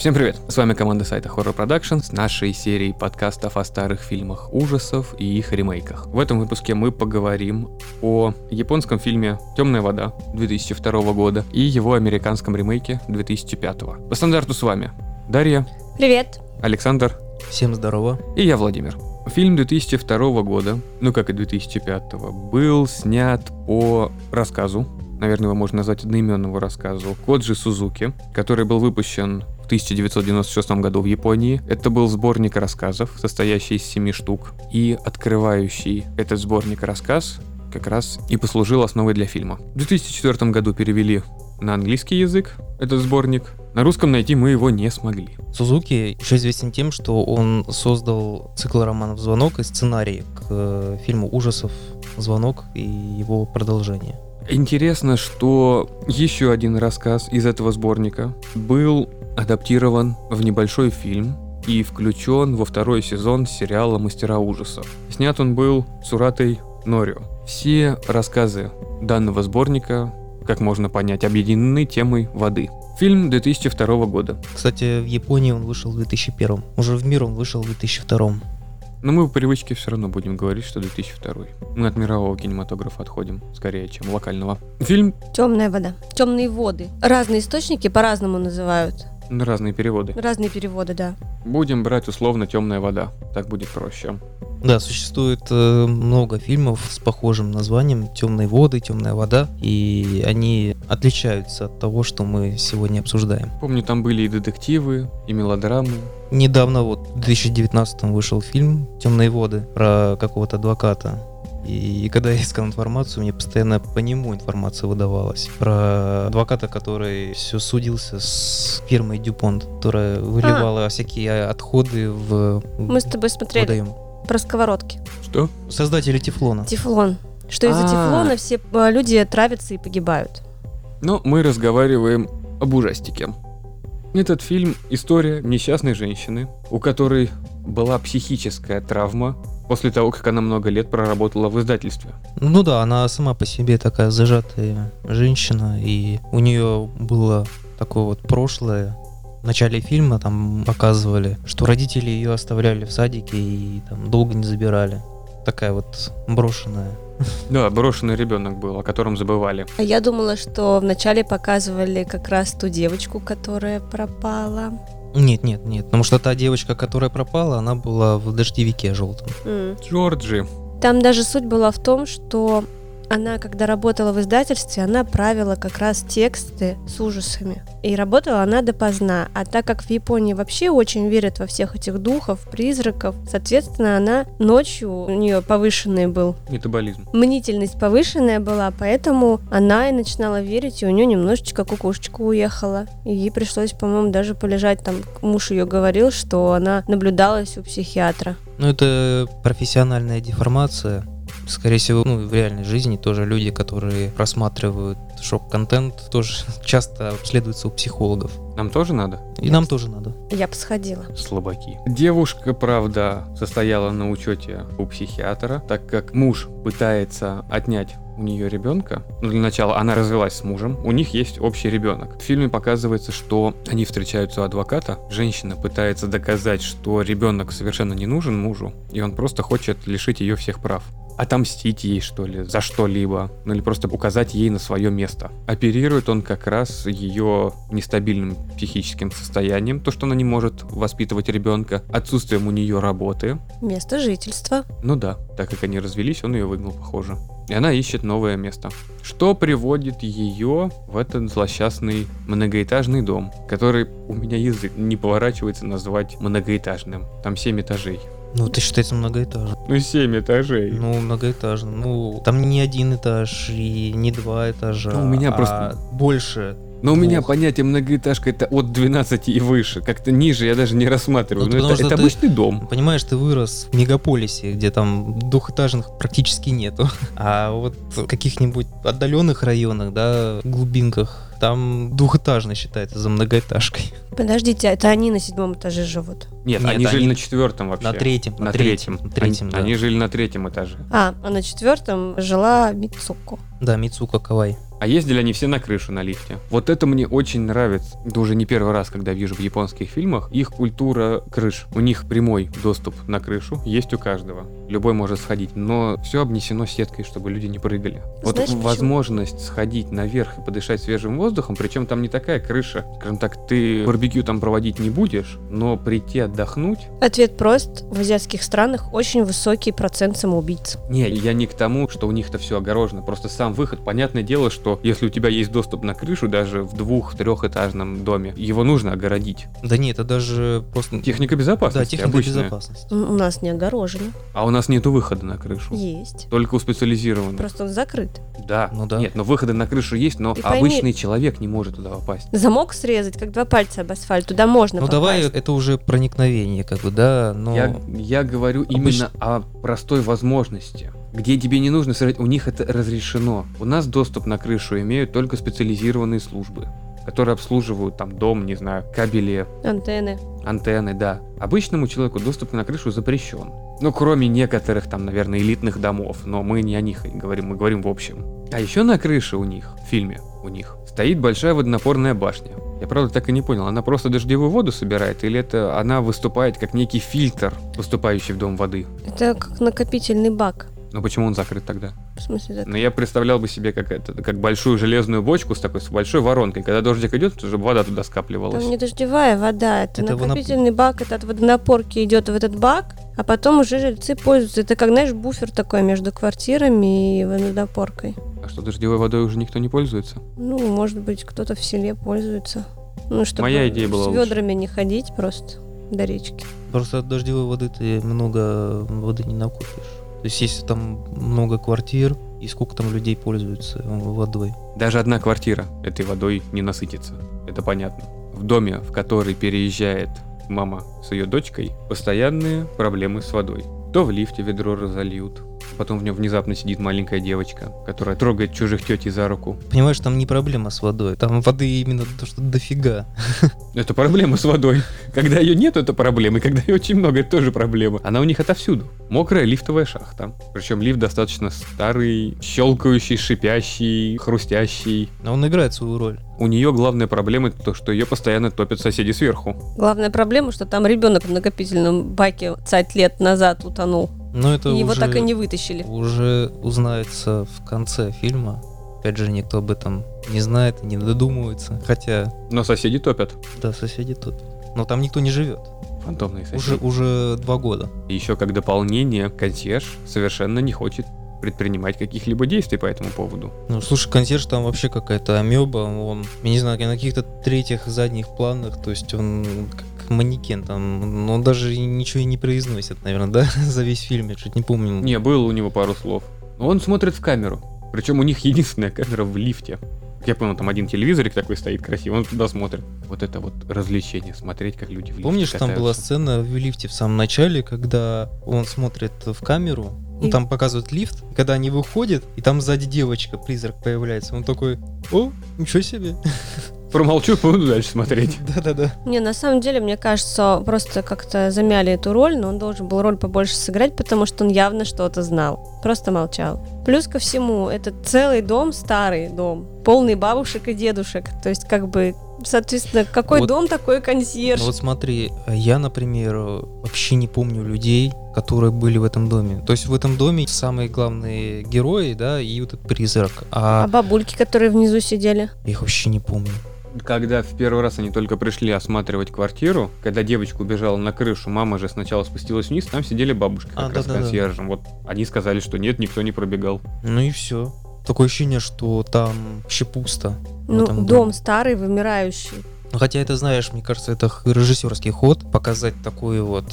Всем привет! С вами команда сайта Horror Production с нашей серией подкастов о старых фильмах ужасов и их ремейках. В этом выпуске мы поговорим о японском фильме «Темная вода» 2002 года и его американском ремейке 2005. По стандарту с вами Дарья, Привет. Александр Всем здорово. и я, Владимир. Фильм 2002 года, ну как и 2005, был снят по рассказу, наверное, его можно назвать одноименному рассказу, Коджи Сузуки, который был выпущен 1996 году в Японии. Это был сборник рассказов, состоящий из семи штук, и открывающий этот сборник рассказ как раз и послужил основой для фильма. В 2004 году перевели на английский язык этот сборник. На русском найти мы его не смогли. Сузуки еще известен тем, что он создал цикл романов «Звонок» и сценарий к э, фильму ужасов «Звонок» и его продолжение. Интересно, что еще один рассказ из этого сборника был адаптирован в небольшой фильм и включен во второй сезон сериала «Мастера ужасов». Снят он был Суратой Норио. Все рассказы данного сборника, как можно понять, объединены темой воды. Фильм 2002 года. Кстати, в Японии он вышел в 2001. Уже в мир он вышел в 2002. Но мы по привычке все равно будем говорить, что 2002. Мы от мирового кинематографа отходим, скорее, чем локального. Фильм Темная вода. Темные воды. Разные источники по-разному называют. На разные переводы. Разные переводы, да. Будем брать условно темная вода. Так будет проще. Да, существует э, много фильмов с похожим названием «Темные воды», «Темная вода», и они отличаются от того, что мы сегодня обсуждаем. Помню, там были и детективы, и мелодрамы. Недавно вот в 2019 вышел фильм «Темные воды» про какого-то адвоката. И когда я искал информацию, мне постоянно по нему информация выдавалась. Про адвоката, который все судился с фирмой Дюпонт, которая выливала всякие отходы в Мы с тобой смотрели водоем. про сковородки. Что? Создатели Тефлона. Тефлон. Что из-за А. тефлона все э, люди травятся и погибают. Но мы разговариваем об ужастике. Этот фильм – история несчастной женщины, у которой была психическая травма после того, как она много лет проработала в издательстве. Ну да, она сама по себе такая зажатая женщина, и у нее было такое вот прошлое. В начале фильма там показывали, что родители ее оставляли в садике и там долго не забирали. Такая вот брошенная. Да, брошенный ребенок был, о котором забывали. А я думала, что вначале показывали как раз ту девочку, которая пропала. Нет, нет, нет. Потому что та девочка, которая пропала, она была в дождевике желтом. М. Джорджи. Там даже суть была в том, что она, когда работала в издательстве, она правила как раз тексты с ужасами. И работала она допоздна. А так как в Японии вообще очень верят во всех этих духов, призраков, соответственно, она ночью, у нее повышенный был Метаболизм. мнительность повышенная была, поэтому она и начинала верить, и у нее немножечко кукушечка уехала. И ей пришлось, по-моему, даже полежать там. Муж ее говорил, что она наблюдалась у психиатра. Ну, это профессиональная деформация. Скорее всего, ну, в реальной жизни тоже люди, которые просматривают шок-контент, тоже часто обследуются у психологов. Нам тоже надо? И нам тоже надо. Я бы сходила. Слабаки. Девушка, правда, состояла на учете у психиатра, так как муж пытается отнять у нее ребенка. Ну, для начала она развелась с мужем, у них есть общий ребенок. В фильме показывается, что они встречаются у адвоката. Женщина пытается доказать, что ребенок совершенно не нужен мужу, и он просто хочет лишить ее всех прав. Отомстить ей, что ли, за что-либо, ну или просто указать ей на свое место. Оперирует он как раз ее нестабильным психическим состоянием, то, что она не может воспитывать ребенка, отсутствием у нее работы. Место жительства. Ну да, так как они развелись, он ее выгнал, похоже. И она ищет новое место. Что приводит ее в этот злосчастный многоэтажный дом, который у меня язык не поворачивается назвать многоэтажным. Там 7 этажей. Ну, это считается многоэтажным. Ну, 7 этажей. Ну, многоэтажным. Ну, там не один этаж и не два этажа. Ну, у меня а просто- больше. Но у меня понятие многоэтажка это от 12 и выше. Как-то ниже я даже не рассматриваю. Ну, это, это ты- обычный дом. Понимаешь, ты вырос в мегаполисе, где там двухэтажных практически нету. А вот в каких-нибудь отдаленных районах, да, глубинках, там двухэтажно считается за многоэтажкой. Подождите, а это они на седьмом этаже живут. Нет, Нет, они жили они на четвертом вообще. На третьем. На третьем. На третьем, они, да. они жили на третьем этаже. А, а на четвертом жила Мицуко. Да, Мицука Кавай. А ездили они все на крышу на лифте. Вот это мне очень нравится. Это уже не первый раз, когда вижу в японских фильмах. Их культура крыш. У них прямой доступ на крышу есть у каждого. Любой может сходить, но все обнесено сеткой, чтобы люди не прыгали. Вот Знаешь, почему? возможность сходить наверх и подышать свежим воздухом, причем там не такая крыша. Скажем так, ты барбекю там проводить не будешь, но прийти отдохнуть Ответ прост. В азиатских странах очень высокий процент самоубийц. Не, я не к тому, что у них-то все огорожено. Просто сам выход. Понятное дело, что если у тебя есть доступ на крышу, даже в двух-трехэтажном доме, его нужно огородить. Да нет, это даже просто... Техника Да, безопасности техника обычная. безопасности. У нас не огорожено. А у нас нету выхода на крышу. Есть. Только у специализированных. Просто он закрыт. Да. Ну да. Нет, но выходы на крышу есть, но пойми- обычный человек не может туда попасть. Замок срезать, как два пальца об асфальт. Туда можно Ну давай, попасть. это уже проникновение, как бы, да, но... Я, я говорю именно о простой возможности. Где тебе не нужно срать, у них это разрешено. У нас доступ на крышу имеют только специализированные службы, которые обслуживают там дом, не знаю, кабели, Антенны. антенны, да. Обычному человеку доступ на крышу запрещен. Ну, кроме некоторых там, наверное, элитных домов, но мы не о них говорим, мы говорим в общем. А еще на крыше у них, в фильме у них, стоит большая водонапорная башня. Я правда так и не понял, она просто дождевую воду собирает, или это она выступает как некий фильтр, поступающий в дом воды? Это как накопительный бак. Но почему он закрыт тогда? В смысле, так. Но я представлял бы себе как это, как большую железную бочку с такой с большой воронкой. Когда дождик идет, чтобы вода туда скапливалась. Там не дождевая вода, это, Это накопительный бак, это от водонапорки идет в этот бак, а потом уже жильцы пользуются. Это как, знаешь, буфер такой между квартирами и водонапоркой. А что, дождевой водой уже никто не пользуется? Ну, может быть, кто-то в селе пользуется. Ну, чтобы Моя идея была с лучше. ведрами не ходить просто до речки. Просто от дождевой воды ты много воды не накупишь. То есть если там много квартир, и сколько там людей пользуются водой. Даже одна квартира этой водой не насытится. Это понятно. В доме, в который переезжает мама с ее дочкой, постоянные проблемы с водой. То в лифте ведро разольют, потом в нем внезапно сидит маленькая девочка, которая трогает чужих тетей за руку. Понимаешь, там не проблема с водой. Там воды именно то, что дофига. Это проблема с водой. Когда ее нет, это проблема. И когда ее очень много, это тоже проблема. Она у них отовсюду. Мокрая лифтовая шахта. Причем лифт достаточно старый, щелкающий, шипящий, хрустящий. Но он играет свою роль. У нее главная проблема это то, что ее постоянно топят соседи сверху. Главная проблема, что там ребенок в накопительном баке цать лет назад утонул. Но это и его уже, так и не вытащили. уже узнается в конце фильма. Опять же, никто об этом не знает и не додумывается. Хотя, Но соседи топят. да, соседи тут. Но там никто не живет. Фантомные соседи. Уже, уже два года. Еще как дополнение, консьерж совершенно не хочет предпринимать каких-либо действий по этому поводу. Ну, слушай, консьерж там вообще какая-то амеба, он, я не знаю, на каких-то третьих, задних планах, то есть он как манекен там, но он даже ничего и не произносит, наверное, да, за весь фильм, я чуть не помню. Не, было у него пару слов. Но он смотрит в камеру. Причем у них единственная камера в лифте. Как Я понял, там один телевизорик такой стоит красивый, он туда смотрит. Вот это вот развлечение, смотреть, как люди в лифте Помнишь, там была катаются. сцена в лифте в самом начале, когда он смотрит в камеру, ну, там показывают лифт, и когда они выходят, и там сзади девочка, призрак появляется, он такой, о, ничего себе. Промолчу, буду дальше смотреть. Да-да-да. Не, на самом деле, мне кажется, просто как-то замяли эту роль, но он должен был роль побольше сыграть, потому что он явно что-то знал. Просто молчал. Плюс ко всему, это целый дом, старый дом, полный бабушек и дедушек. То есть, как бы, соответственно, какой Вот. дом, такой консьерж. Ну вот смотри, я, например, вообще не помню людей, которые были в этом доме. То есть в этом доме самые главные герои, да, и вот этот призрак. А А бабульки, которые внизу сидели? я их вообще не помню. Когда в первый раз они только пришли осматривать квартиру, когда девочка убежала на крышу, мама же сначала спустилась вниз, там сидели бабушки как А, раз с да-да-да. консьержем. Вот они сказали, что нет, никто не пробегал. Ну и все. Такое ощущение, что там вообще пусто. Ну, дом доме. старый, вымирающий. Ну, хотя это, знаешь, мне кажется, это режиссерский ход, показать такое вот,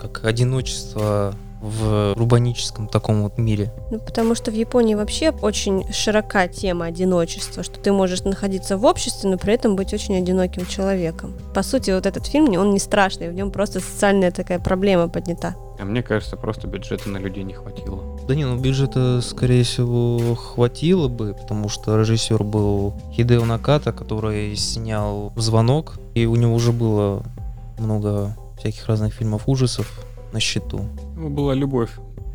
как одиночество в урбаническом таком вот мире. Ну, потому что в Японии вообще очень широка тема одиночества, что ты можешь находиться в обществе, но при этом быть очень одиноким человеком. По сути, вот этот фильм, он не страшный, в нем просто социальная такая проблема поднята. А мне кажется, просто бюджета на людей не хватило. Да не, ну бюджета, скорее всего, хватило бы, потому что режиссер был Хидео Наката, который снял «Звонок», и у него уже было много всяких разных фильмов ужасов на счету. У него была любовь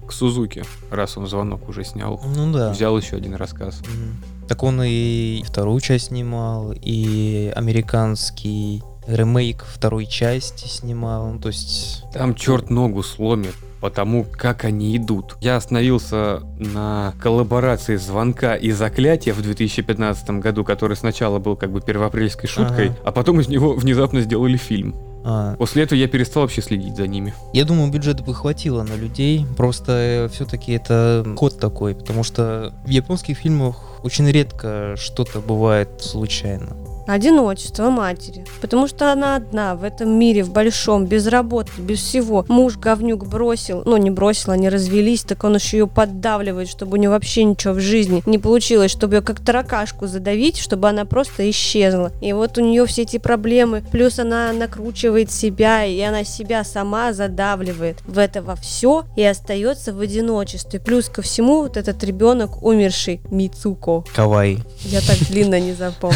к Сузуке, раз он звонок уже снял. Ну да. Взял еще один рассказ. Мгм. Так он и вторую часть снимал, и американский ремейк второй части снимал. Ну, то есть... Там черт ногу сломит потому как они идут. Я остановился на коллаборации звонка и заклятия в 2015 году, который сначала был как бы первоапрельской шуткой, Ага. а потом из него внезапно сделали фильм. А, После этого я перестал вообще следить за ними. я думаю, бюджета бы хватило на людей, просто все-таки это ход такой, потому что в японских фильмах очень редко что-то бывает случайно. Одиночество матери. Потому что она одна в этом мире, в большом, без работы, без всего. Муж говнюк бросил. Ну, не бросил, они развелись, так он еще ее поддавливает, чтобы у нее вообще ничего в жизни не получилось, чтобы ее как таракашку задавить, чтобы она просто исчезла. И вот у нее все эти проблемы. Плюс она накручивает себя, и она себя сама задавливает в это во все и остается в одиночестве. Плюс ко всему вот этот ребенок умерший Мицуко. Кавай. Я так длинно не запомню.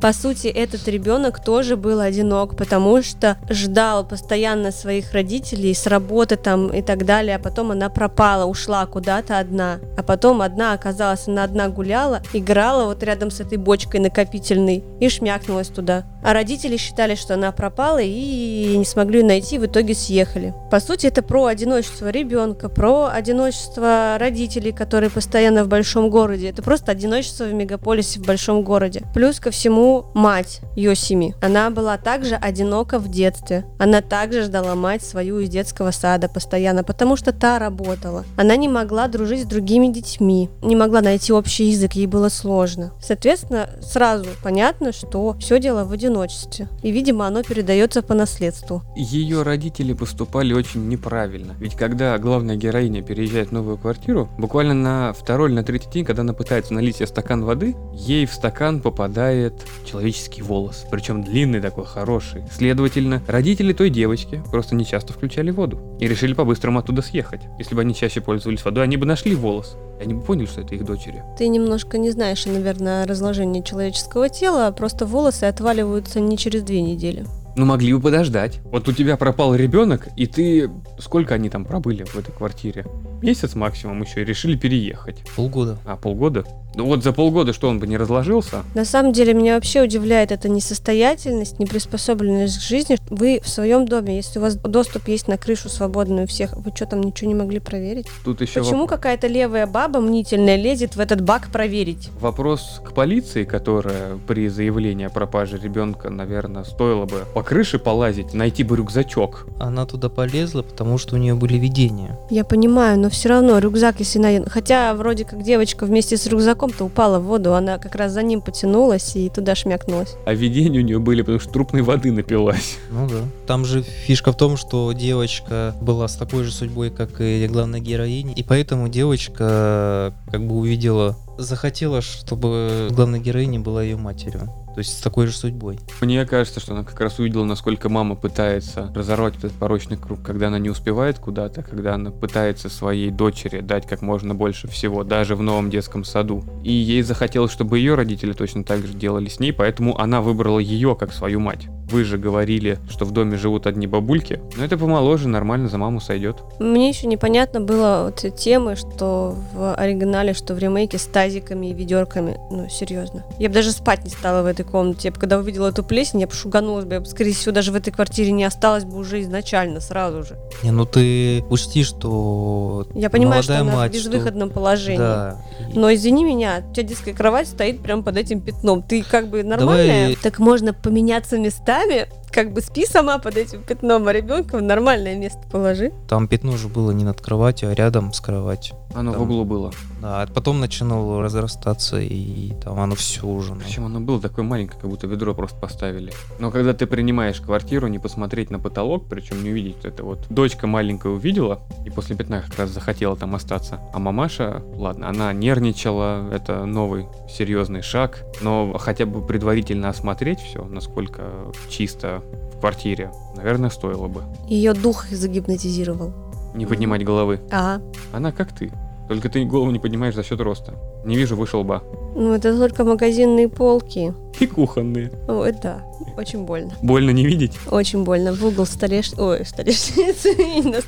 По сути, этот ребенок тоже был одинок, потому что ждал постоянно своих родителей с работы там и так далее, а потом она пропала, ушла куда-то одна. А потом одна оказалась, она одна гуляла, играла вот рядом с этой бочкой накопительной и шмякнулась туда. А родители считали, что она пропала и не смогли найти, в итоге съехали. По сути, это про одиночество ребенка, про одиночество родителей, которые постоянно в большом городе. Это просто одиночество в мегаполисе в большом городе. Плюс ко всему мать Йосими. Она была также одинока в детстве. Она также ждала мать свою из детского сада постоянно, потому что та работала. Она не могла дружить с другими детьми, не могла найти общий язык, ей было сложно. Соответственно, сразу понятно, что все дело в одиночестве. И, видимо, оно передается по наследству. Ее родители поступали очень неправильно. Ведь когда главная героиня переезжает в новую квартиру, буквально на второй или на третий день, когда она пытается налить себе стакан воды, ей в стакан попадает человеческий волос. Причем длинный такой, хороший. Следовательно, родители той девочки просто не часто включали воду. И решили по-быстрому оттуда съехать. Если бы они чаще пользовались водой, они бы нашли волос. И они бы поняли, что это их дочери. Ты немножко не знаешь, наверное, разложение человеческого тела, а просто волосы отваливаются не через две недели. Ну, могли бы подождать. Вот у тебя пропал ребенок, и ты... Сколько они там пробыли в этой квартире? Месяц максимум еще, и решили переехать. Полгода. А, полгода? Ну вот за полгода что, он бы не разложился? На самом деле меня вообще удивляет эта несостоятельность, неприспособленность к жизни. Вы в своем доме, если у вас доступ есть на крышу свободную всех, вы что там ничего не могли проверить? Тут еще Почему воп- какая-то левая баба мнительная лезет в этот бак проверить? вопрос к полиции, которая при заявлении о пропаже ребенка, наверное, стоило бы по крыше полазить, найти бы рюкзачок. Она туда полезла, потому что у нее были видения. Я понимаю, но все равно рюкзак, если на... Хотя вроде как девочка вместе с рюкзаком-то упала в воду, она как раз за ним потянулась и туда шмякнулась. А видения у нее были, потому что трупной воды напилась. Ну да. Там же фишка в том, что девочка была с такой же судьбой, как и главная героиня, и поэтому девочка как бы увидела, захотела, чтобы главная героиня была ее матерью. То есть с такой же судьбой. Мне кажется, что она как раз увидела, насколько мама пытается разорвать этот порочный круг, когда она не успевает куда-то, когда она пытается своей дочери дать как можно больше всего, даже в новом детском саду. И ей захотелось, чтобы ее родители точно так же делали с ней, поэтому она выбрала ее как свою мать. Вы же говорили, что в доме живут одни бабульки, но это помоложе, нормально за маму сойдет. Мне еще непонятно было вот эти темы, что в оригинале, что в ремейке с тазиками и ведерками. Ну, серьезно. Я бы даже спать не стала в этой комнате. Я бы когда увидела эту плесень, я бы шуганулась бы. Я бы, скорее всего, даже в этой квартире не осталось бы уже изначально, сразу же. Не, ну ты учти, что Я понимаю, что молодая она мать, в что- безвыходном положении. Да. Но извини меня, у тебя детская кровать стоит прямо под этим пятном. Ты как бы нормальная? Давай- Так можно поменяться местами? нами Как бы спи сама под этим пятном, а ребенка в нормальное место положи. Там пятно же было не над кроватью, а рядом с кроватью. Оно в Там. углу было. Да, а потом начинало разрастаться, и там оно все уже. ну. Причем оно было такое маленькое, как будто ведро просто поставили. Но когда ты принимаешь квартиру, не посмотреть на потолок, причем не увидеть это вот. Дочка маленькая увидела, и после пятна как раз захотела там остаться. А мамаша, ладно, она нервничала, это новый серьезный шаг, но хотя бы предварительно осмотреть все, насколько чисто в квартире, наверное, стоило бы. Ее дух загипнотизировал. Не поднимать головы. А, Она как ты. Только ты голову не поднимаешь за счет роста. Не вижу выше лба. ну это только магазинные полки. И кухонные. Ой, да, очень больно. Больно не видеть? Очень больно. В угол столеш... Ой, столешницы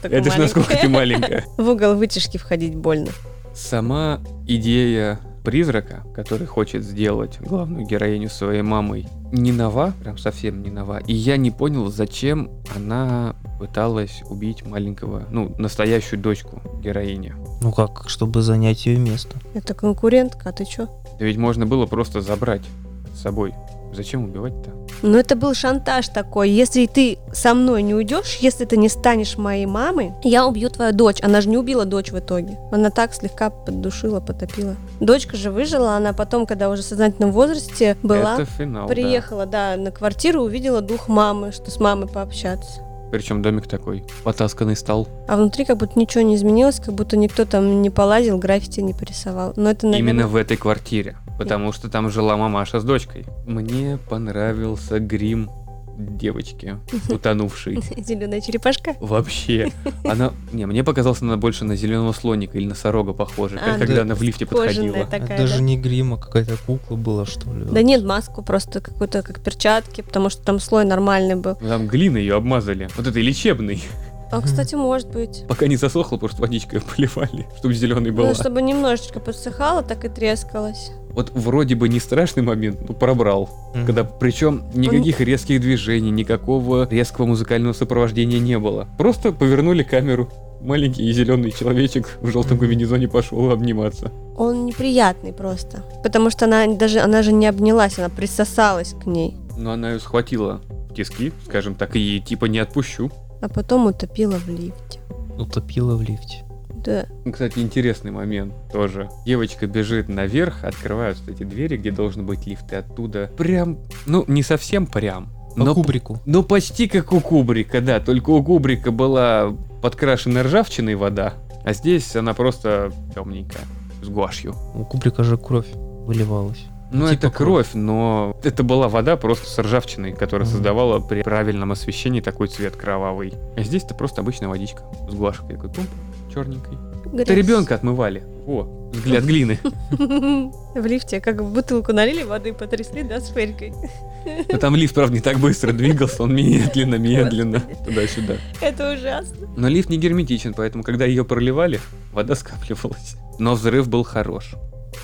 Это ж насколько ты маленькая. В угол вытяжки входить больно. Сама идея призрака, который хочет сделать главную героиню своей мамой, не нова, прям совсем не нова. И я не понял, зачем она пыталась убить маленького, ну, настоящую дочку героини. Ну как, чтобы занять ее место. Это конкурентка, а ты чё? Да ведь можно было просто забрать с собой. Зачем убивать-то? Ну, это был шантаж такой. Если ты со мной не уйдешь, если ты не станешь моей мамой, я убью твою дочь. Она же не убила дочь в итоге. Она так слегка поддушила, потопила. Дочка же выжила, она потом, когда уже в сознательном возрасте была, Это финал, да. приехала, да, на квартиру, увидела дух мамы, что с мамой пообщаться. Причем домик такой, потасканный стал. А внутри как будто ничего не изменилось, как будто никто там не полазил, граффити не порисовал. Но это, наверное... Именно в этой квартире. Потому что там жила мамаша с дочкой. Мне понравился грим девочки, утонувшей. Зеленая черепашка? Вообще. Она... Не, мне показалось, она больше на зеленого слоника или носорога похожа, А, когда да. она в лифте подходила. такая, Это даже да. не грима, какая-то кукла была, что ли. Да нет, маску просто какую-то, как перчатки, потому что там слой нормальный был. Там глиной ее обмазали. Вот этой лечебной. А, кстати, может быть. Пока не засохла, потому что водичкой поливали, чтобы зеленый была. Ну, чтобы немножечко подсыхало, так и трескалось. Вот вроде бы не страшный момент, но пробрал. Мгм. Когда причем никаких резких движений, никакого резкого музыкального сопровождения не было. Просто повернули камеру. Маленький зеленый человечек в желтом комбинезоне пошел обниматься. Он неприятный просто. Потому что она даже, она же не обнялась, она присосалась к ней. Но она ее схватила в тиски, скажем так, и типа не отпущу. А потом утопила в лифте. Утопила в лифте. Да. Кстати, интересный момент тоже. Девочка бежит наверх, открываются эти двери, где должен быть лифт, и оттуда прям, ну, не совсем прям, По но, кубрику. но почти как у Кубрика, да, только у Кубрика была подкрашена ржавчиной вода, а здесь она просто темненькая, с гуашью. У кубрика же кровь выливалась. Ну, Типа это кровь, но это была вода просто с ржавчиной, которая Мгм. создавала при правильном освещении такой цвет кровавый. А здесь это просто обычная водичка с гуашкой такой пумп, черненькой. Это Грязь. ребенка отмывали. О, взгляд глины. В лифте, как в бутылку налили воды, потрясли, да, с фелькой. Но там лифт, правда, не так быстро двигался, он медленно, медленно, туда-сюда. Это ужасно. Но лифт не герметичен, поэтому, когда ее проливали, вода скапливалась. Но взрыв был хорош.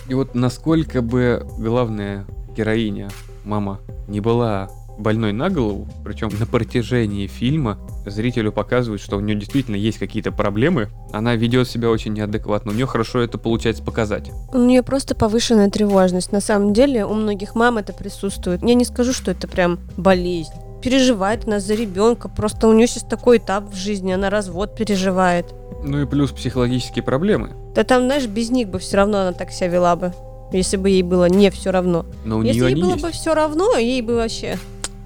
И вот насколько бы главная героиня, мама, не была больной на голову, причем на протяжении фильма зрителю показывают, что у нее действительно есть какие-то проблемы, она ведет себя очень неадекватно, у нее хорошо это получается показать. У нее просто повышенная тревожность. На самом деле у многих мам это присутствует. Я не скажу, что это прям болезнь. Переживает она за ребенка. Просто у нее сейчас такой этап в жизни, она развод переживает. Ну и плюс психологические проблемы. Да там, знаешь, без них бы все равно она так себя вела бы. Если бы ей было не все равно. Но у Если нее ей было есть. бы все равно, ей бы вообще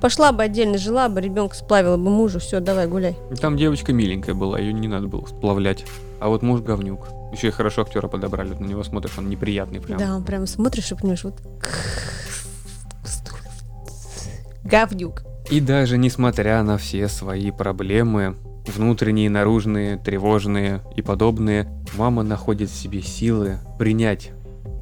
пошла бы отдельно, жила бы, ребенка сплавила бы мужу, все, давай гуляй. Там девочка миленькая была, ее не надо было сплавлять. А вот муж говнюк. Еще и хорошо актера подобрали. На него смотришь, он неприятный прям. Да, он прям смотришь и понимаешь, вот... Говнюк. И даже несмотря на все свои проблемы, внутренние, наружные, тревожные и подобные, мама находит в себе силы принять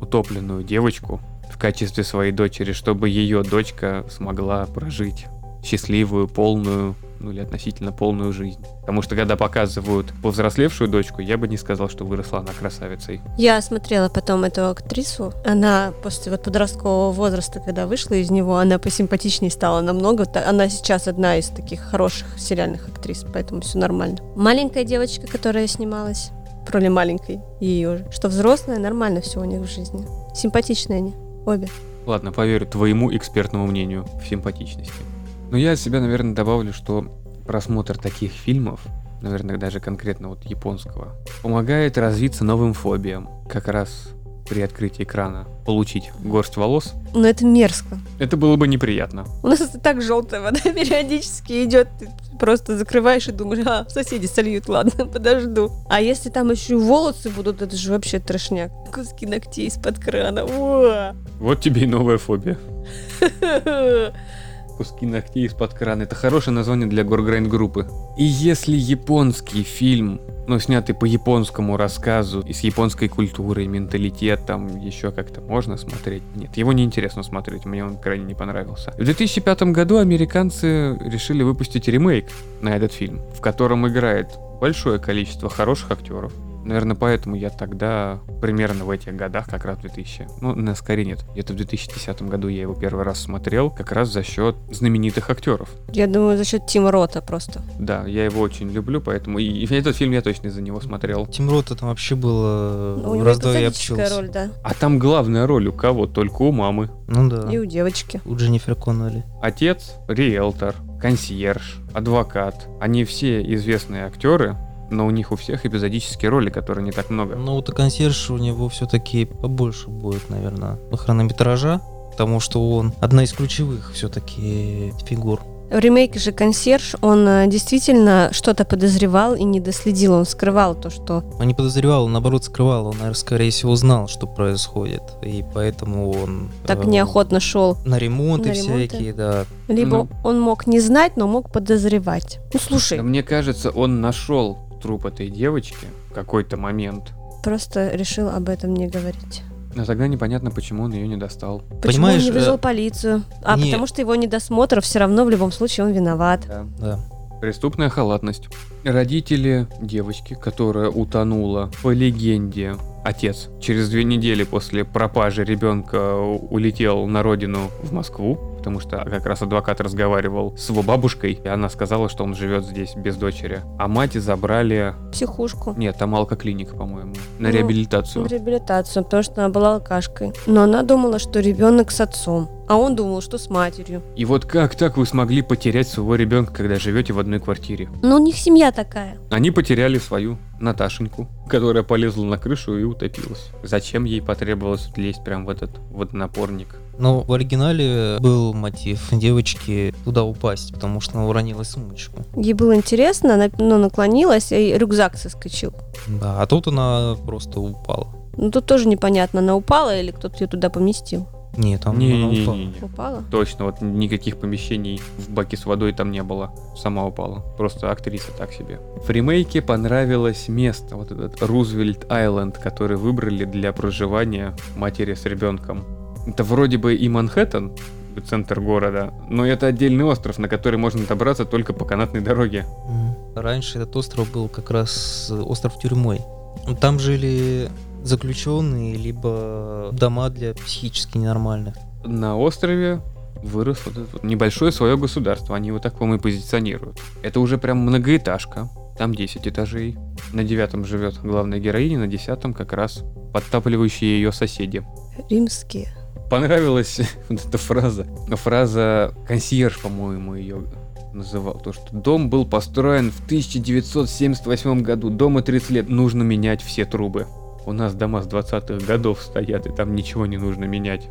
утопленную девочку качестве своей дочери, чтобы ее дочка смогла прожить счастливую, полную, ну или относительно полную жизнь. Потому что когда показывают повзрослевшую дочку, я бы не сказал, что выросла она красавицей. Я смотрела потом эту актрису. Она после вот подросткового возраста, когда вышла из него, она посимпатичнее стала намного. Она сейчас одна из таких хороших сериальных актрис, поэтому все нормально. Маленькая девочка, которая снималась в роли маленькой, ее же. Что взрослая, нормально все у них в жизни. Симпатичные они, обе. Ладно, поверю твоему экспертному мнению в симпатичности. Но я от себя, наверное, добавлю, что просмотр таких фильмов, наверное, даже конкретно вот японского, помогает развиться новым фобиям. Как раз при открытии экрана получить горсть волос, Но это мерзко. это было бы неприятно. У нас и так желтая вода периодически идет. Ты просто закрываешь и думаешь, а, соседи сольют, ладно, подожду. А если там еще волосы будут, это же вообще трошняк. Куски ногтей из-под крана. Уа. Вот тебе и новая фобия. Куски ногтей из-под крана. Это хорошее название для горгрейнд группы. И если японский фильм, ну, снятый по японскому рассказу, и с японской культурой, менталитетом, еще как-то можно смотреть? Нет, его неинтересно смотреть, мне он крайне не понравился. В 2005 году американцы решили выпустить ремейк на этот фильм, в котором играет большое количество хороших актеров. Наверное, поэтому я тогда, примерно в этих годах, как раз в 2000, ну, на скорее нет, где-то в 2010 году я его первый раз смотрел, как раз за счет знаменитых актеров. Я думаю, за счет Тима Рота просто. Да, я его очень люблю, поэтому и, и этот фильм я точно из-за него смотрел. Тим Рота там вообще было Ну, у в обчелся. роль, да. А там главная роль у кого? Только у мамы. Ну да. И у девочки. У Дженнифер Коннелли. Отец, риэлтор, консьерж, адвокат. Они все известные актеры, но у них у всех эпизодические роли, которые не так много. Но вот и консьерж у него все-таки побольше будет, наверное, хронометража, потому что он одна из ключевых все-таки фигур. В ремейке же консьерж, он э, действительно что-то подозревал и не доследил. Он скрывал то, что... Он не подозревал, он наоборот скрывал, он, наверное, скорее всего, знал, что происходит, и поэтому он... Так э, неохотно шел. На ремонты На ремонты. всякие, да. Либо Ну. он мог не знать, но мог подозревать. Ну слушай, мне кажется, он нашел труп этой девочки в какой-то момент. просто решил об этом не говорить. Но тогда непонятно, почему он ее не достал. Почему Понимаешь, он не вызвал э, полицию? А не- потому что его недосмотр все равно в любом случае он виноват. Да. Да. Преступная халатность. Родители девочки, которая утонула, по легенде, отец через две недели после пропажи ребенка улетел на родину в Москву, потому что как раз адвокат разговаривал с его бабушкой, и она сказала, что он живет здесь без дочери. А мать забрали... Психушку. Нет, там алкоклиника, по-моему, на Ну, реабилитацию. В реабилитацию, потому что она была алкашкой. Но она думала, что ребенок с отцом. А он думал, что с матерью. И вот как так вы смогли потерять своего ребенка, когда живете в одной квартире? Но у них семья такая. Они потеряли свою Наташеньку, которая полезла на крышу и утопилась. Зачем ей потребовалось лезть прям в этот водонапорник? Но в оригинале был мотив девочки туда упасть, потому что она уронила сумочку. Ей было интересно, она ну, наклонилась, и рюкзак соскочил. Да, а тут она просто упала. Ну тут тоже непонятно, она упала или кто-то ее туда поместил. Нет, там она упала. Не-не-не. Упала? Точно, вот никаких помещений в баке с водой там не было. Сама упала. Просто актриса так себе. В ремейке понравилось место, вот этот Рузвельт Айленд, который выбрали для проживания матери с ребенком. Это вроде бы и Манхэттен, центр города, но это отдельный остров, на который можно добраться только по канатной дороге. Раньше этот остров был как раз остров тюрьмой. Там жили заключенные, либо дома для психически ненормальных. На острове вырос вот это вот небольшое свое государство. Они его так, по-моему, и позиционируют. Это уже прям многоэтажка. Там 10 этажей. На девятом живет главная героиня, на десятом как раз подтапливающие ее соседи. Римские. Понравилась вот эта фраза. Фраза консьерж, по-моему, ее называл. То, что дом был построен в 1978 году. Дому 30 лет. Нужно менять все трубы. У нас дома с 20-х годов стоят, и там ничего не нужно менять.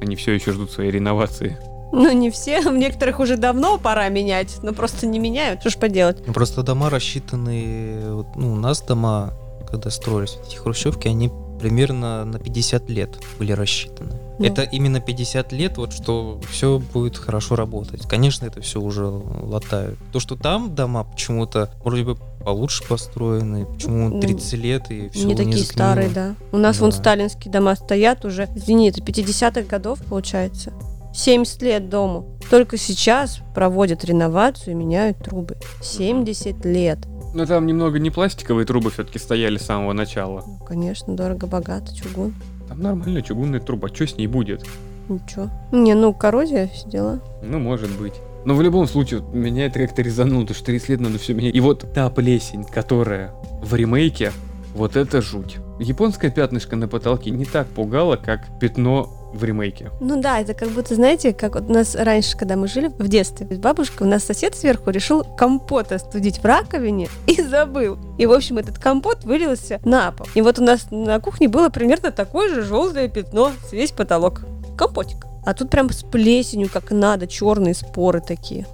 Они все еще ждут своей реновации. Ну, не все. В некоторых уже давно пора менять, но просто не меняют. Что ж поделать? Просто дома рассчитаны... Ну, у нас дома, когда строились, эти хрущевки, они примерно на 50 лет были рассчитаны. Ну. Это именно 50 лет, вот что все будет хорошо работать. Конечно, это все уже латают. То, что там дома почему-то вроде бы получше построены, почему Ну, 30 лет и все не такие старые, да. У нас вон Да. сталинские дома стоят уже, извини, это 50-х годов, получается. 70 лет дому. Только сейчас проводят реновацию и меняют трубы. 70 лет. Но там немного не пластиковые трубы все-таки стояли с самого начала. Ну, конечно, дорого-богато, чугун. Там нормальная чугунная труба, что с ней будет? Ничего. Не, ну, коррозия, все дела. Ну, может быть. Но в любом случае, меня это как-то резануло, потому что 30 лет надо все менять. И вот та плесень, которая в ремейке, вот это жуть. Японское пятнышко на потолке не так пугало, как пятно в ремейке. Ну да, это как будто, знаете, как вот у нас раньше, когда мы жили в детстве, бабушка, у нас сосед сверху решил компот остудить в раковине и забыл. И, в общем, этот компот вылился на пол. И вот у нас на кухне было примерно такое же желтое пятно, весь потолок. Компотик. А тут прям с плесенью, как надо, черные споры такие.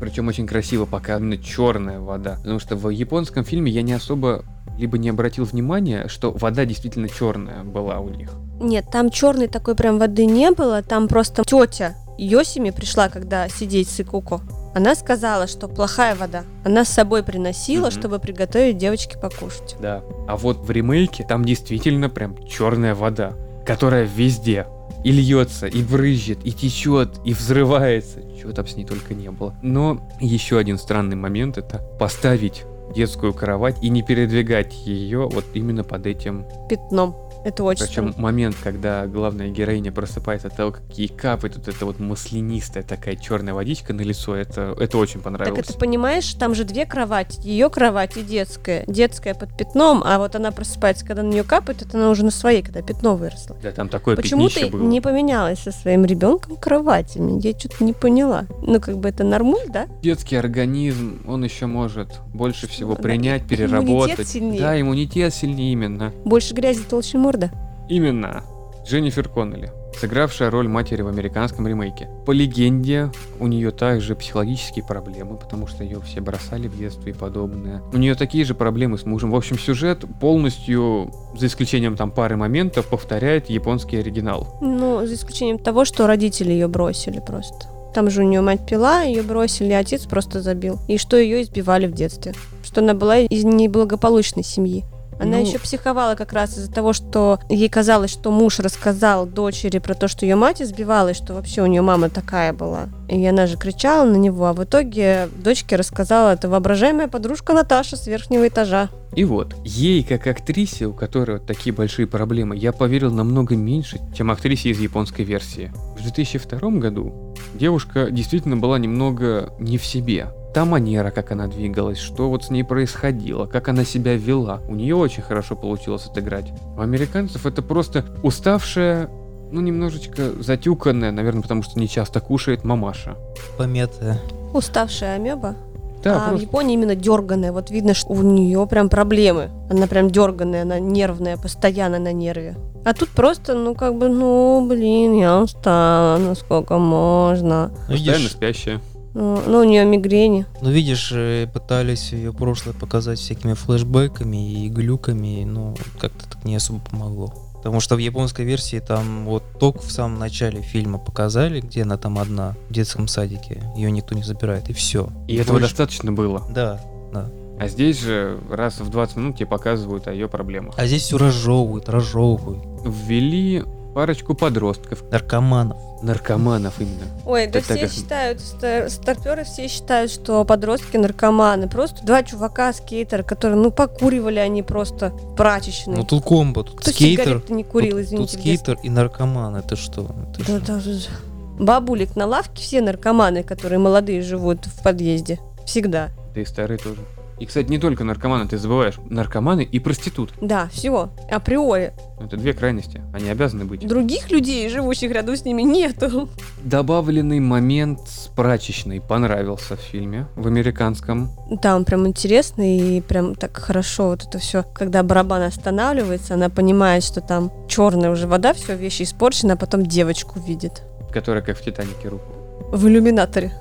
Причем очень красиво показана черная вода. Потому что в японском фильме я не особо либо не обратил внимания, что вода действительно черная была у них. Нет, там черной такой прям воды не было, там просто тетя Йосими пришла, когда сидеть с Икуко. Она сказала, что плохая вода. Она с собой приносила, Мгм. чтобы приготовить девочке покушать. Да. А вот в ремейке там действительно прям черная вода, которая везде. И льется, и брызжет, и течет, и взрывается. Чего там с ней только не было. Но еще один странный момент это поставить детскую кровать и не передвигать ее вот именно под этим Пятном. Это очень Причем странно. момент, когда главная героиня просыпается от того, как ей капает вот эта вот маслянистая такая черная водичка на лицо, это, это очень Так понравилось. это понимаешь, там же две кровати. Ее кровать и детская. Детская под пятном, а вот она просыпается, когда на нее капает, это она уже на своей, когда пятно выросло. Да, там такое Почему ты было. не поменялась со своим ребенком кроватями? Я что-то не поняла. Ну, как бы это нормуль, да? Детский организм, он еще может больше всего Да, принять, переработать. иммунитет сильнее. Да, иммунитет сильнее именно. Больше грязи, толще морда. Именно. Дженнифер Коннелли, сыгравшая роль матери в американском ремейке. По легенде, у нее также психологические проблемы, потому что ее все бросали в детстве и подобное. У нее такие же проблемы с мужем. В общем, сюжет полностью, за исключением там пары моментов, повторяет японский оригинал. Ну, за исключением того, что родители ее бросили просто. Там же у нее мать пила, ее бросили, отец просто забил. И что ее избивали в детстве. Что она была из неблагополучной семьи. Она Ну- еще психовала как раз из-за того, что ей казалось, что муж рассказал дочери про то, что ее мать избивала, и что вообще у нее мама такая была. И она же кричала на него, а в итоге дочке рассказала это воображаемая подружка Наташа с верхнего этажа. И вот, ей, как актрисе, у которой вот такие большие проблемы, я поверил намного меньше, чем актрисе из японской версии. В 2002 году девушка действительно была немного не в себе. Та манера, как она двигалась, что вот с ней происходило, как она себя вела, у нее очень хорошо получилось отыграть. У американцев это просто уставшая, ну немножечко затюканная, наверное, потому что не часто кушает мамаша. Помятая. Уставшая амеба. Да, а в просто Японии именно дерганая. Вот видно, что у нее прям проблемы. Она прям дерганая, она нервная, постоянно на нерве. А тут просто, ну, как бы, ну, блин, я устала, ну, сколько можно. Ну, постоянно спящая. Ну, ну, у нее мигрени. ну, видишь, э, пытались ее прошлое показать всякими флешбеками и глюками, но как-то так не особо помогло. Потому что в японской версии там вот только в самом начале фильма показали, где она там одна в детском садике, ее никто не забирает, и все. И этого достаточно было. Да, да. А здесь же раз в 20 минут тебе показывают о ее проблемах. А здесь все разжевывают, разжевывают. Ввели парочку подростков, Наркоманов. Наркоманов именно. Ой, да все как- считают, стар- старперы все считают, что подростки наркоманы. Просто два чувака, скейтера, которые, ну, покуривали они просто в прачечной. Ну тут комбо, тут Кто скейтер. не курил, тут, извините. тут скейтер и наркоман, это что? Это Да, что? да, да, да. Бабулик на лавке все наркоманы, которые молодые живут в подъезде. Всегда. Да и старые тоже. И, кстати, не только наркоманы, ты забываешь. Наркоманы и проститутки. Да, все. Априори. Это две крайности. Они обязаны быть. Других людей, живущих рядом с ними, нету. Добавленный момент с прачечной понравился в фильме, в американском. Там прям интересно и прям так хорошо вот это все. Когда барабан останавливается, она понимает, что там черная уже вода, все, вещи испорчены, а потом девочку видит. Которая как в Титанике руку. В иллюминаторе.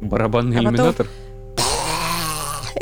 Барабанный А потом- иллюминатор.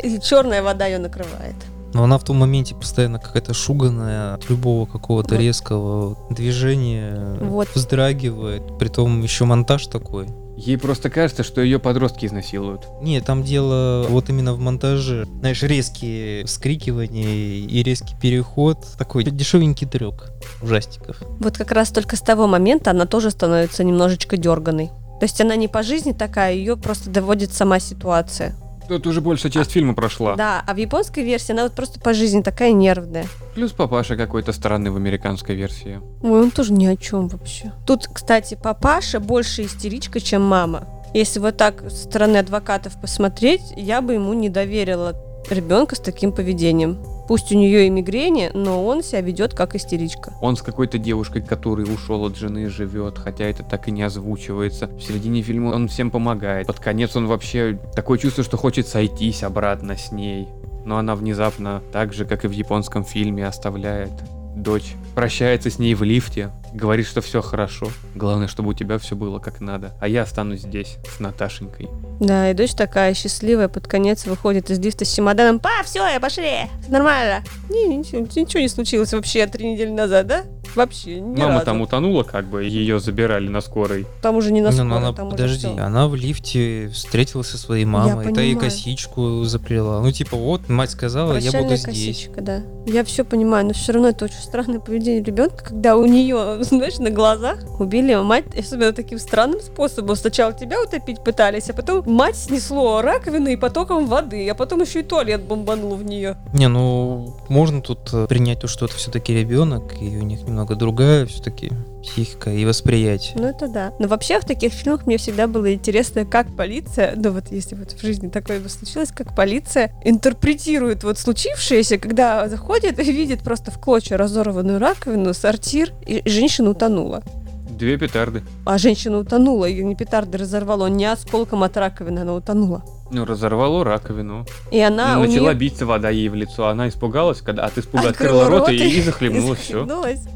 И черная вода ее накрывает. Но она в том моменте постоянно какая-то шуганная от любого какого-то Вот. резкого движения, Вот. вздрагивает. Притом еще монтаж такой. Ей просто кажется, что ее подростки изнасилуют. Не, там дело вот именно в монтаже. Знаешь, резкие вскрикивания и резкий переход. Такой дешевенький трек ужастиков. Вот как раз только с того момента она тоже становится немножечко дерганой. То есть она не по жизни такая, ее просто доводит сама ситуация. Тут уже большая часть фильма прошла. Да, а в японской версии она вот просто по жизни такая нервная. Плюс папаша какой-то странный в американской версии. Ой, он тоже ни о чем вообще. Тут, кстати, папаша больше истеричка, чем мама. Если вот так со стороны адвокатов посмотреть, я бы ему не доверила ребенка с таким поведением. Пусть у нее и мигрени, но он себя ведет как истеричка. Он с какой-то девушкой, который ушел от жены, живет, хотя это так и не озвучивается. В середине фильма он всем помогает. Под конец он вообще такое чувство, что хочет сойтись обратно с ней. Но она внезапно, так же, как и в японском фильме, оставляет дочь. Прощается с ней в лифте, говорит, что все хорошо. Главное, чтобы у тебя все было как надо. А я останусь здесь с Наташенькой. Да, и дочь такая счастливая, под конец выходит из лифта с чемоданом. Па, все, я пошли, всё нормально. Не, ничего, ничего не случилось вообще три недели назад, да? Вообще, ни Мама разу. там утонула, как бы, ее забирали на скорой. Там уже не на Ну, скорой, она, там уже подожди, всё. она в лифте встретилась со своей мамой, та ей косичку заплела. Ну, типа, вот, мать сказала, я Прощальная буду здесь. косичка, да. Я все понимаю, но все равно это очень странное поведение. Рождения ребенка, когда у нее, знаешь, на глазах убили мать, особенно таким странным способом. Сначала тебя утопить пытались, а потом мать снесло раковину и потоком воды, а потом еще и туалет бомбанул в нее. Не, ну можно тут э, принять то, что это все-таки ребенок, и у них немного другая все-таки психика и восприятие. Ну это да. Но вообще в таких фильмах мне всегда было интересно, как полиция, ну вот если вот в жизни такое бы случилось, как полиция интерпретирует вот случившееся, когда заходит и видит просто в клочья разорванную раковину, сортир, и женщина утонула. Две петарды. А женщина утонула, ее не петарды разорвало, не осколком от раковины она утонула. Ну, разорвало раковину. И она Ну, начала неё биться вода ей в лицо. Она испугалась, когда от испуга открыла открыла рот и, и- и захлебнулась все.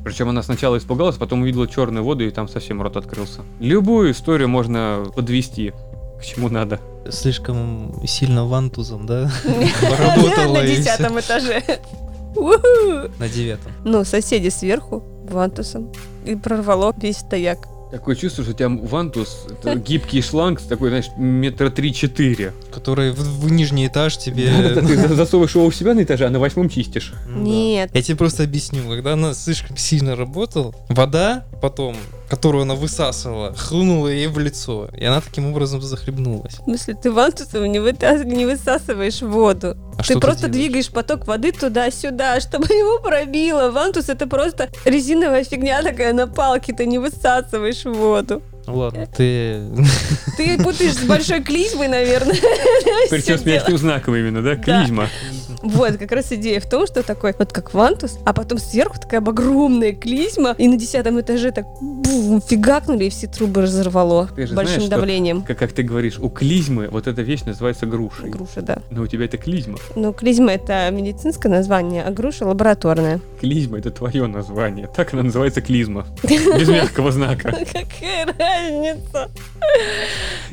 Причем она сначала испугалась, потом увидела черную воду, и там совсем рот открылся. Любую историю можно подвести к чему надо. Слишком сильно вантузом, да? Поработала На десятом этаже. На девятом. Ну, соседи сверху, вантусом. И прорвало весь стояк. Такое чувство, что у тебя вантус, это гибкий шланг, такой, знаешь, метра три-четыре. Который в, в нижний этаж тебе... Ты за- засовываешь его у себя на этаже, а на восьмом чистишь. Нет. Я тебе просто объясню, когда она слишком сильно работала, вода потом, которую она высасывала, хлынула ей в лицо, и она таким образом захлебнулась. В смысле, ты вантусом не, вытас- не высасываешь воду. А ты просто делаешь? двигаешь поток воды туда-сюда, чтобы его пробило. Вантус это просто резиновая фигня такая на палке, ты не высасываешь воду. Ладно, ты... Ты путаешь с большой клизмой, наверное. Причем с мягким знаком именно, да? Да. Клизма. Вот, как раз идея в том, что такой, вот как вантус, а потом сверху такая огромная клизма, и на десятом этаже так бум, фигакнули, и все трубы разорвало Ты же большим знаешь, что- давлением. Как, как ты говоришь, у клизмы вот эта вещь называется грушей. Груша, да. Но у тебя это клизма. Ну, клизма это медицинское название, а груша лабораторная. Клизма это твое название. Так она называется клизма. Без мягкого знака. Какая разница?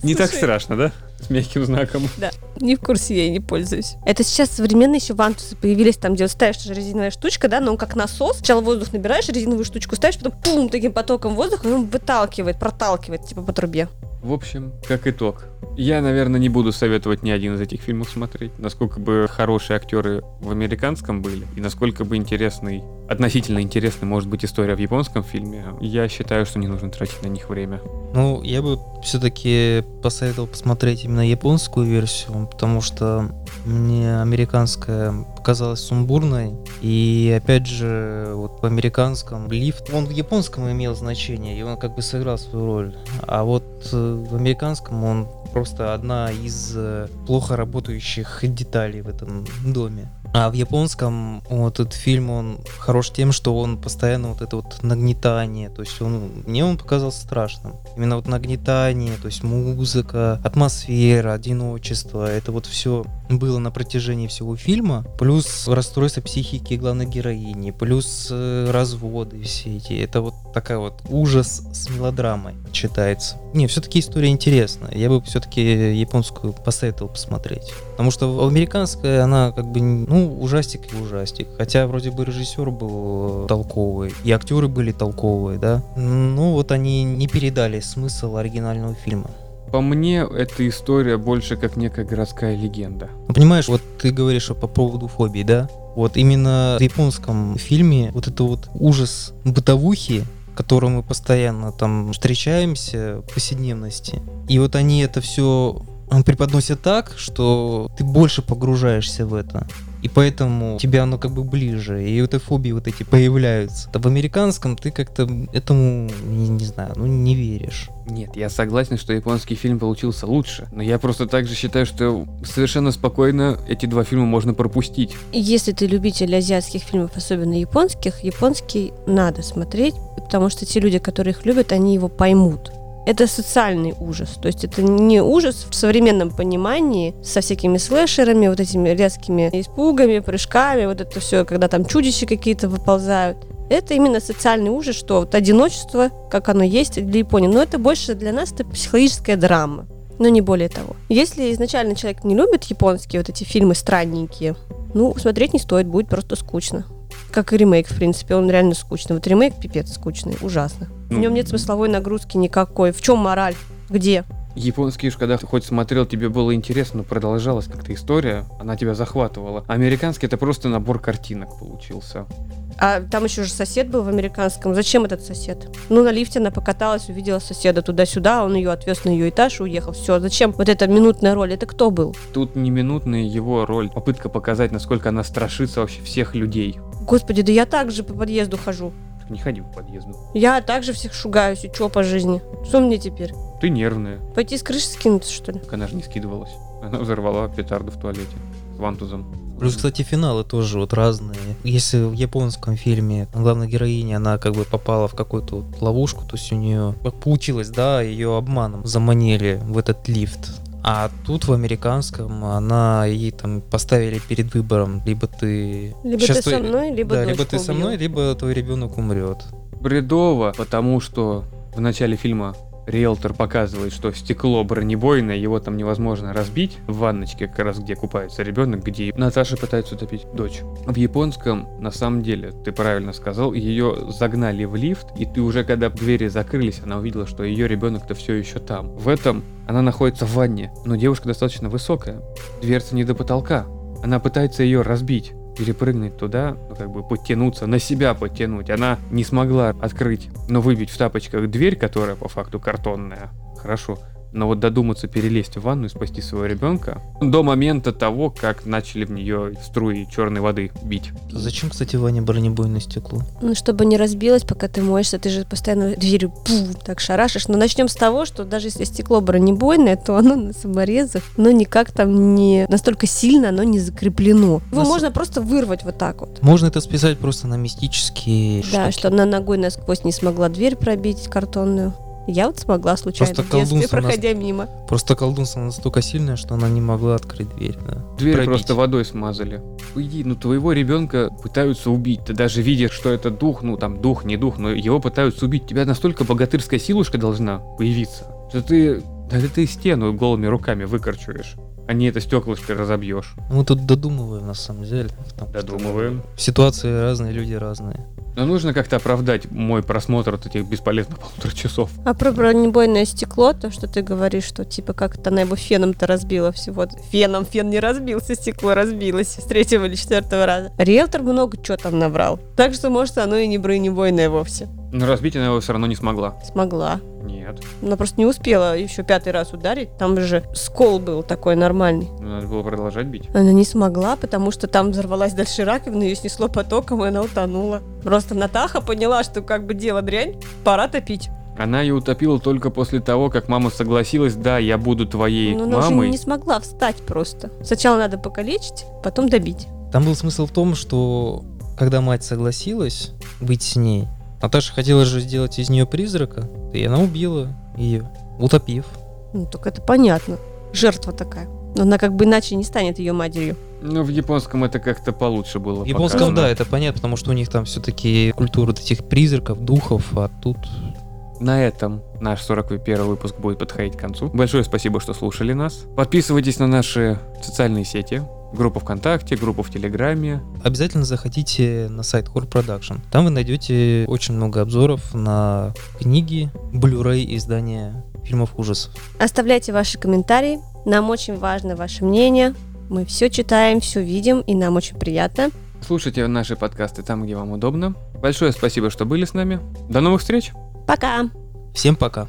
Не так страшно, да? С мягким знаком. Не в курсе, я и не пользуюсь. Это сейчас современные еще вантусы появились, там, где вот ставишь же резиновая штучка, да, но он как насос. Сначала воздух набираешь, резиновую штучку ставишь, потом пум, таким потоком воздуха, и он выталкивает, проталкивает, типа по трубе. В общем, как итог. Я, наверное, не буду советовать ни один из этих фильмов смотреть. Насколько бы хорошие актеры в американском были, и насколько бы интересный, относительно интересной может быть история в японском фильме, я считаю, что не нужно тратить на них время. Ну, я бы все-таки посоветовал посмотреть именно японскую версию, потому что мне американская показалась сумбурной. И опять же, вот по американскому лифт, он в японском имел значение, и он как бы сыграл свою роль. А вот э, в американском он просто одна из э, плохо работающих деталей в этом доме. А в японском вот этот фильм, он хорош тем, что он постоянно вот это вот нагнетание, то есть он, мне он показался страшным. Именно вот нагнетание, то есть музыка, атмосфера, одиночество, это вот все было на протяжении всего фильма, плюс расстройство психики главной героини, плюс э, разводы все эти, это вот такая вот ужас с мелодрамой читается. Не, все-таки история интересная, я бы все-таки японскую посоветовал посмотреть. Потому что американская, она как бы, ну, ужастик и ужастик. Хотя вроде бы режиссер был э, толковый, и актеры были толковые, да. Ну, вот они не передали смысл оригинального фильма. По мне, эта история больше как некая городская легенда. Понимаешь, вот ты говоришь по поводу фобии, да? Вот именно в японском фильме вот это вот ужас бытовухи, которым мы постоянно там встречаемся в повседневности. И вот они это все преподносят так, что ты больше погружаешься в это. И поэтому тебе оно как бы ближе, и вот эти фобии вот эти появляются. А в американском ты как-то этому, не, не знаю, ну не веришь. Нет, я согласен, что японский фильм получился лучше, но я просто также считаю, что совершенно спокойно эти два фильма можно пропустить. Если ты любитель азиатских фильмов, особенно японских, японский надо смотреть, потому что те люди, которые их любят, они его поймут. Это социальный ужас. То есть это не ужас в современном понимании со всякими слэшерами, вот этими резкими испугами, прыжками, вот это все, когда там чудища какие-то выползают. Это именно социальный ужас, что вот одиночество, как оно есть для Японии. Но это больше для нас это психологическая драма. Но не более того. Если изначально человек не любит японские вот эти фильмы странненькие, ну, смотреть не стоит, будет просто скучно. Как и ремейк, в принципе, он реально скучный. Вот ремейк пипец скучный, ужасно. В Ну, нем нет смысловой нагрузки никакой. В чем мораль? Где? Японские же, когда ты хоть смотрел, тебе было интересно, но продолжалась как-то история, она тебя захватывала. Американский это просто набор картинок получился. А там еще же сосед был в американском. Зачем этот сосед? Ну, на лифте она покаталась, увидела соседа туда-сюда, он ее отвез на ее этаж и уехал. Все, зачем вот эта минутная роль? Это кто был? Тут не минутная его роль, попытка показать, насколько она страшится вообще всех людей. Господи, да я так же по подъезду хожу. Так не ходи по подъезду. Я также всех шугаюсь, и что по жизни? Что мне теперь? Ты нервная. Пойти с крыши скинуться, что ли? Так она же не скидывалась. Она взорвала петарду в туалете с вантузом. Плюс, кстати, финалы тоже вот разные. Если в японском фильме главная героиня, она как бы попала в какую-то вот ловушку, то есть у нее как получилось, да, ее обманом заманили в этот лифт. А тут в американском она ей там поставили перед выбором, либо ты... Либо Щас ты со твой- мной, либо да, либо ты со убью. мной, либо твой ребенок умрет. Бредово, потому что в начале фильма риэлтор показывает, что стекло бронебойное, его там невозможно разбить в ванночке, как раз где купается ребенок, где Наташа пытается утопить дочь. В японском, на самом деле, ты правильно сказал, ее загнали в лифт, и ты уже когда двери закрылись, она увидела, что ее ребенок-то все еще там. В этом она находится в ванне, но девушка достаточно высокая, дверца не до потолка. Она пытается ее разбить перепрыгнуть туда, ну, как бы подтянуться, на себя подтянуть. Она не смогла открыть, но выбить в тапочках дверь, которая по факту картонная. Хорошо. Но вот додуматься перелезть в ванну и спасти своего ребенка до момента того, как начали в нее струи черной воды бить. Зачем, кстати, Ваня бронебойное стекло? Ну, чтобы не разбилось, пока ты моешься, ты же постоянно дверью пу, так шарашишь. Но начнем с того, что даже если стекло бронебойное, то оно на саморезах, но никак там не настолько сильно оно не закреплено. Его На можно просто вырвать вот так вот. Можно это списать просто на мистические Да, штуки. что она ногой насквозь не смогла дверь пробить картонную. Я вот смогла случайно Просто в детстве, у нас- проходя мимо. Просто колдунство настолько сильное, что она не могла открыть дверь. Да. Дверь Пробить. просто водой смазали. Иди, ну твоего ребенка пытаются убить. Ты даже видишь, что это дух, ну там дух, не дух, но его пытаются убить. Тебя настолько богатырская силушка должна появиться, что ты, да ты стену голыми руками выкорчуешь, а не это стеклышко разобьешь. Мы тут додумываем, на самом деле. Додумываем. Ситуации разные, люди разные. Но нужно как-то оправдать мой просмотр от этих бесполезных полутора часов. А про бронебойное стекло, то, что ты говоришь, что типа как-то она его феном-то разбила всего. Феном фен не разбился, стекло разбилось с третьего или четвертого раза. Риэлтор много чего там набрал. Так что, может, оно и не бронебойное вовсе. Но разбить она его все равно не смогла. Смогла. Нет. Она просто не успела еще пятый раз ударить. Там же скол был такой нормальный. Ну, Надо было продолжать бить. Она не смогла, потому что там взорвалась дальше раковина, ее снесло потоком, и она утонула. Просто Натаха поняла, что как бы дело дрянь, пора топить. Она ее утопила только после того, как мама согласилась, да, я буду твоей Но она уже мамой. не смогла встать просто. Сначала надо покалечить, потом добить. Там был смысл в том, что когда мать согласилась быть с ней, Наташа хотела же сделать из нее призрака, и она убила ее, утопив. Ну, только это понятно. Жертва такая. Но она как бы иначе не станет ее матерью. Ну, в японском это как-то получше было В японском, показано. да, это понятно, потому что у них там все-таки культура этих призраков, духов, а тут На этом наш 41 выпуск будет подходить к концу. Большое спасибо, что слушали нас. Подписывайтесь на наши социальные сети. Группа ВКонтакте, группа в Телеграме. обязательно заходите на сайт Core Production. Там вы найдете очень много обзоров на книги, Blu-ray издания фильмов ужасов. Оставляйте ваши комментарии. Нам очень важно ваше мнение. Мы все читаем, все видим, и нам очень приятно. Слушайте наши подкасты там, где вам удобно. Большое спасибо, что были с нами. До новых встреч! Пока! Всем пока!